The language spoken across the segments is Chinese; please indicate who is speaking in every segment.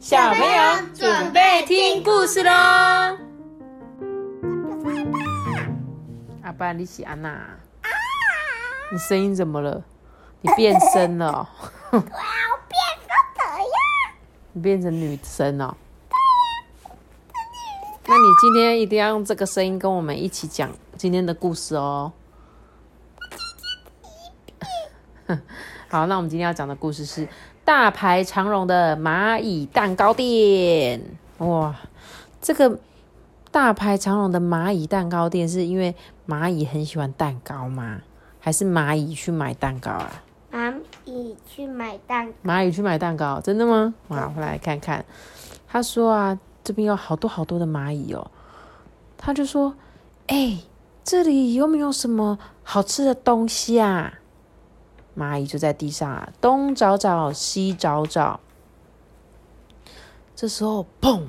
Speaker 1: 小朋友准备听故事喽。阿爸，你是安娜？你声音怎么了？你变声了、哦？
Speaker 2: 我要变成怎样？
Speaker 1: 你变成女生哦？那你今天一定要用这个声音跟我们一起讲今天的故事哦。好，那我们今天要讲的故事是大排长龙的蚂蚁蛋糕店。哇，这个大排长龙的蚂蚁蛋糕店是因为蚂蚁很喜欢蛋糕吗？还是蚂蚁去买蛋糕啊？
Speaker 2: 蚂蚁去买蛋糕，
Speaker 1: 蚂蚁去买蛋糕，真的吗？哇，我来看看。他说啊，这边有好多好多的蚂蚁哦。他就说：“哎、这里有没有什么好吃的东西啊？”蚂蚁就在地上啊，东找找，西找找。这时候，砰！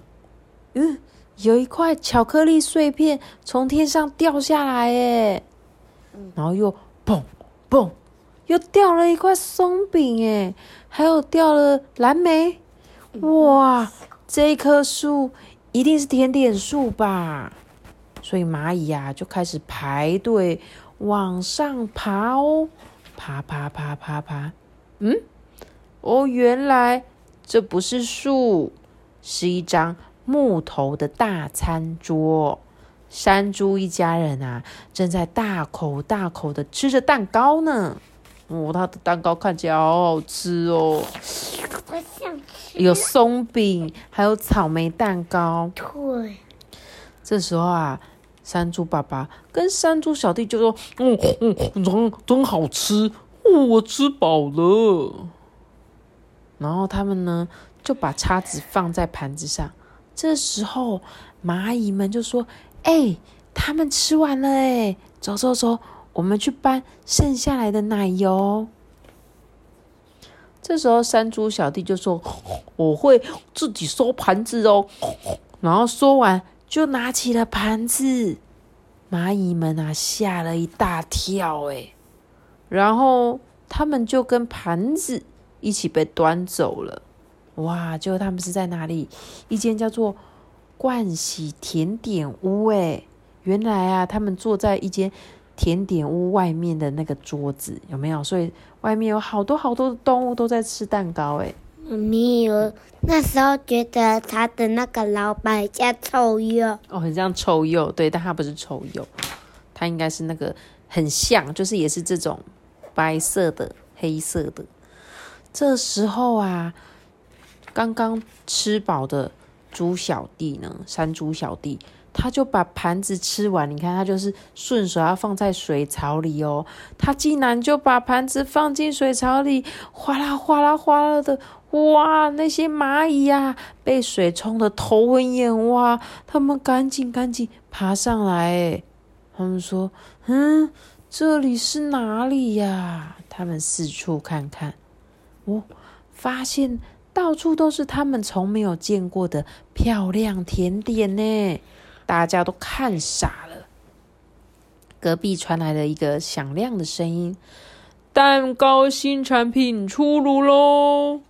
Speaker 1: 嗯，有一块巧克力碎片从天上掉下来，哎，然后又砰砰，又掉了一块松饼，哎，还有掉了蓝莓。哇，这棵树一定是甜点树吧？所以蚂蚁呀、就开始排队往上爬哦，爬爬爬爬爬。嗯，哦，原来这不是树，是一张木头的大餐桌。山猪一家人啊，正在大口大口的吃着蛋糕呢。哦，它的蛋糕看起来好好吃哦。
Speaker 2: 我想吃。
Speaker 1: 有松饼，还有草莓蛋糕。
Speaker 2: 对，
Speaker 1: 这时候啊，山猪爸爸跟山猪小弟就说：“嗯嗯，真真好吃，我吃饱了。”然后他们呢就把叉子放在盘子上。这时候蚂蚁们就说：“哎、他们吃完了哎，走走走，我们去搬剩下来的奶油。”这时候，山猪小弟就说：“我会自己收盘子哦。”然后说完，就拿起了盘子。蚂蚁们啊，吓了一大跳，哎，然后他们就跟盘子一起被端走了。哇！结果他们是在哪里？一间叫做“冠喜甜点屋”哎，原来啊，他们坐在一间甜点屋外面的那个桌子，有没有？所以外面有好多好多的动物都在吃蛋糕，哎，
Speaker 2: 妈咪有那时候觉得他的那个老板叫臭鼬，
Speaker 1: 哦，很像臭鼬，对，但他不是臭鼬，他应该是那个很像，就是也是这种白色的、黑色的。这时候啊，刚刚吃饱的猪小弟呢，山猪小弟，他就把盘子吃完。你看，他就是顺手要放在水槽里哦，他竟然就把盘子放进水槽里，哗啦哗啦哗啦的，哇！那些蚂蚁呀、被水冲得头昏眼花，他们赶紧赶紧爬上来。他们说：“嗯，这里是哪里呀？”他们四处看看，哦，发现到处都是他们从没有见过的漂亮甜点呢，大家都看傻了。隔壁传来了一个响亮的声音：“蛋糕新产品出炉喽！”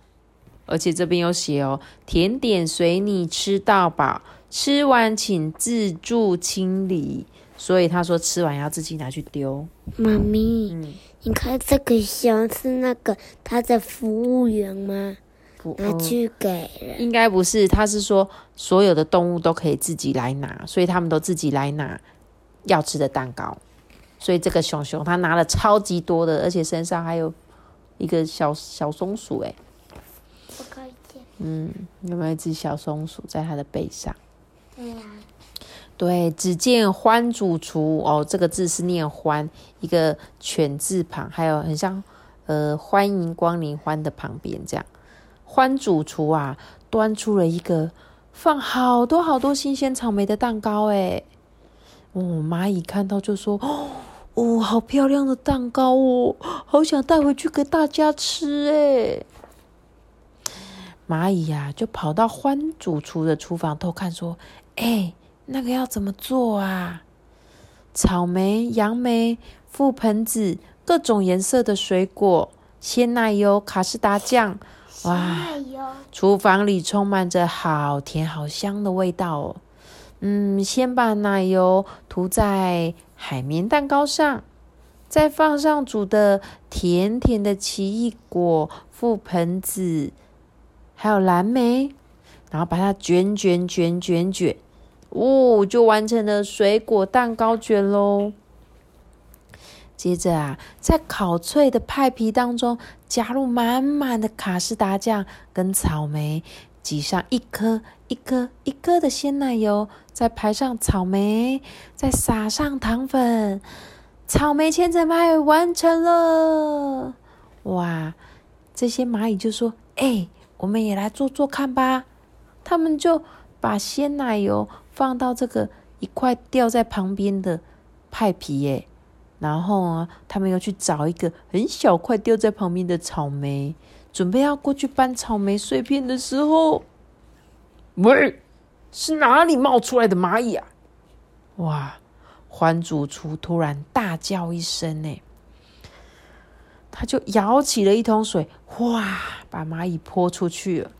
Speaker 1: 而且这边有写哦，甜点随你吃到饱，吃完请自助清理。所以他说吃完要自己拿去丢。
Speaker 2: 妈咪，
Speaker 1: 嗯，
Speaker 2: 你看这个箱是那个他的服务员吗？
Speaker 1: 不
Speaker 2: 拿去给人。
Speaker 1: 应该不是，他是说所有的动物都可以自己来拿，所以他们都自己来拿要吃的蛋糕。所以这个熊熊他拿了超级多的，而且身上还有一个小小松鼠，哎。嗯，有没有一只小松鼠在它的背上？
Speaker 2: 对呀、
Speaker 1: 对，只见欢主厨哦，这个字是念欢，一个犬字旁，还有很像呃欢迎光临欢的旁边这样。欢主厨啊，端出了一个放好多好多新鲜草莓的蛋糕，诶哦，蚂蚁看到就说：“哦，好漂亮的蛋糕哦，好想带回去给大家吃诶蚂蚁呀、就跑到欢主厨的厨房偷看，说：“哎、那个要怎么做啊？草莓、杨梅、覆盆子，各种颜色的水果，鲜奶油、卡士达酱，
Speaker 2: 哇，
Speaker 1: 厨房里充满着好甜好香的味道哦。嗯，先把奶油涂在海绵蛋糕上，再放上煮的甜甜的奇异果、覆盆子，还有蓝莓，然后把它卷卷卷卷卷，哦，就完成了水果蛋糕卷喽。接着啊，在烤脆的派皮当中加入满满的卡士达酱跟草莓，挤上一颗一颗一颗的鲜奶油，再排上草莓，再撒上糖粉，草莓千层派完成了！哇，这些蚂蚁就说：“哎，我们也来做做看吧。”他们就把鲜奶油放到这个一块掉在旁边的派皮，耶。然后啊，他们又去找一个很小块掉在旁边的草莓，准备要过去搬草莓碎片的时候，喂，是哪里冒出来的蚂蚁啊？哇！欢主厨突然大叫一声，呢，他就舀起了一桶水，哗，把蚂蚁泼出去了。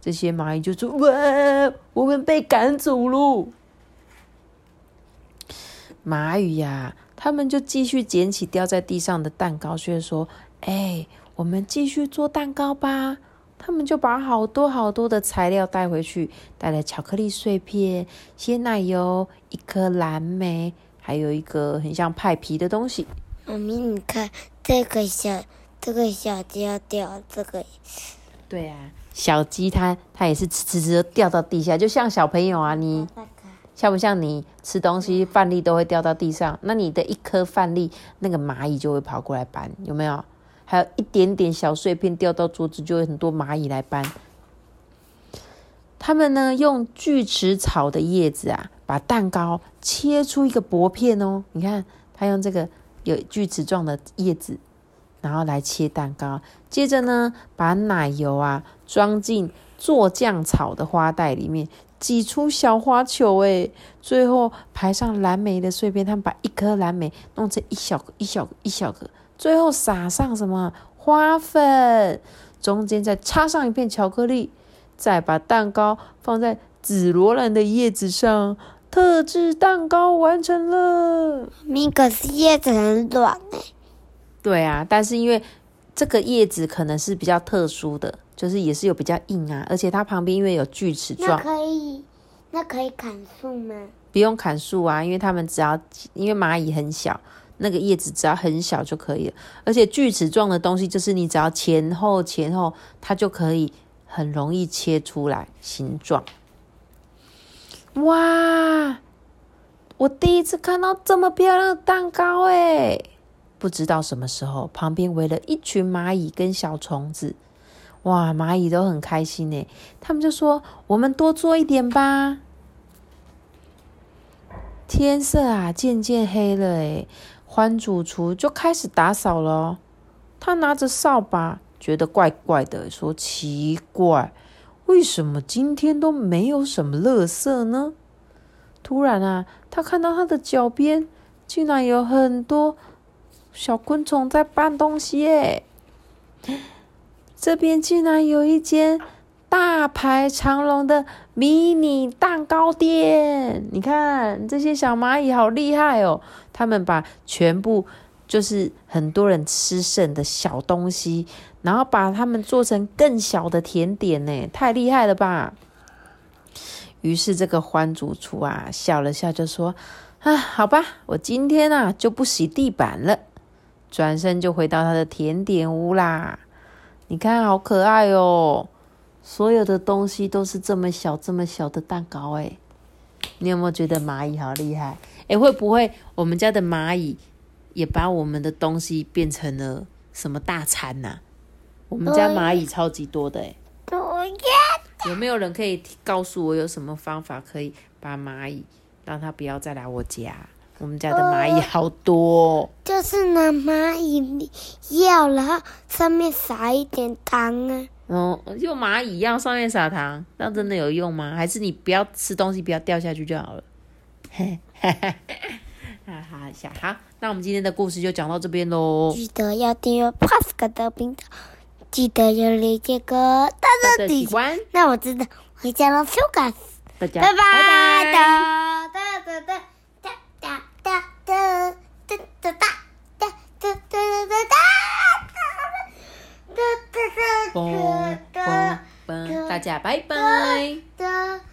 Speaker 1: 这些蚂蚁就说：“哇，我们被赶走喽！”蚂蚁呀。他们就继续捡起掉在地上的蛋糕屑，说：“哎，我们继续做蛋糕吧。”他们就把好多好多的材料带回去，带了巧克力碎片、鲜奶油、一颗蓝莓，还有一个很像派皮的东西。
Speaker 2: 妈咪，你看这个小这个小鸡要掉这个。
Speaker 1: 对啊，小鸡它它也是哧哧哧掉到地下，就像小朋友啊，你。像不像你吃东西饭粒都会掉到地上？那你的一颗饭粒，那个蚂蚁就会跑过来搬，有没有？还有一点点小碎片掉到桌子，就有很多蚂蚁来搬。他们呢，用锯齿草的叶子啊，把蛋糕切出一个薄片哦。你看，他用这个有锯齿状的叶子，然后来切蛋糕。接着呢，把奶油啊装进做酱草的花袋里面。挤出小花球，哎，最后排上蓝莓的碎片。他们把一颗蓝莓弄成一小、一小、一小个，最后撒上什么花粉，中间再插上一片巧克力，再把蛋糕放在紫罗兰的叶子上，特制蛋糕完成了。
Speaker 2: 咪可是叶子很软哎。
Speaker 1: 对啊，但是因为这个叶子可能是比较特殊的。就是也是有比较硬啊，而且它旁边因为有锯齿状，那
Speaker 2: 可以，那可以砍树吗？
Speaker 1: 不用砍树啊，因为它们只要因为蚂蚁很小，那个叶子只要很小就可以了。而且锯齿状的东西，就是你只要前后前后，它就可以很容易切出来形状。哇！我第一次看到这么漂亮的蛋糕诶不知道什么时候旁边围了一群蚂蚁跟小虫子。哇，蚂蚁都很开心呢，他们就说：“我们多做一点吧。”天色啊，渐渐黑了，诶欢主厨就开始打扫了。他拿着扫把，觉得怪怪的，说：“奇怪，为什么今天都没有什么垃圾呢？”突然啊，他看到他的脚边竟然有很多小昆虫在搬东西，耶！这边竟然有一间大排长龙的迷你蛋糕店！你看这些小蚂蚁好厉害哦！他们把全部就是很多人吃剩的小东西，然后把它们做成更小的甜点呢，太厉害了吧！于是这个欢主厨啊笑了笑，就说：“啊，好吧，我今天啊就不洗地板了。”转身就回到他的甜点屋啦。你看，好可爱哦！所有的东西都是这么小、这么小的蛋糕哎。你有没有觉得蚂蚁好厉害？哎，会不会我们家的蚂蚁也把我们的东西变成了什么大餐呐？我们家蚂蚁超级多的哎。有没有人可以告诉我有什么方法可以把蚂蚁让它不要再来我家？我们家的蚂蚁好多，
Speaker 2: 就是拿蚂蚁药，然后上面撒一点糖啊。
Speaker 1: 哦，就蚂蚁药上面撒糖，那真的有用吗？还是你不要吃东西，不要掉下去就好了？嘿嘿嘿，哈哈笑。好，那我们今天的故事就讲到这边喽。
Speaker 2: 记得要订阅 Pascal 的频道，记得要理解歌，大
Speaker 1: 大
Speaker 2: 家底
Speaker 1: 家喜欢，
Speaker 2: 那我知道，回家了，修改，
Speaker 1: 大家
Speaker 2: 拜拜
Speaker 1: 拜拜。
Speaker 2: 哒哒哒哒哒哒哒哒哒哒哒哒哒哒哒哒
Speaker 1: 哒，大家拜拜。
Speaker 2: 哒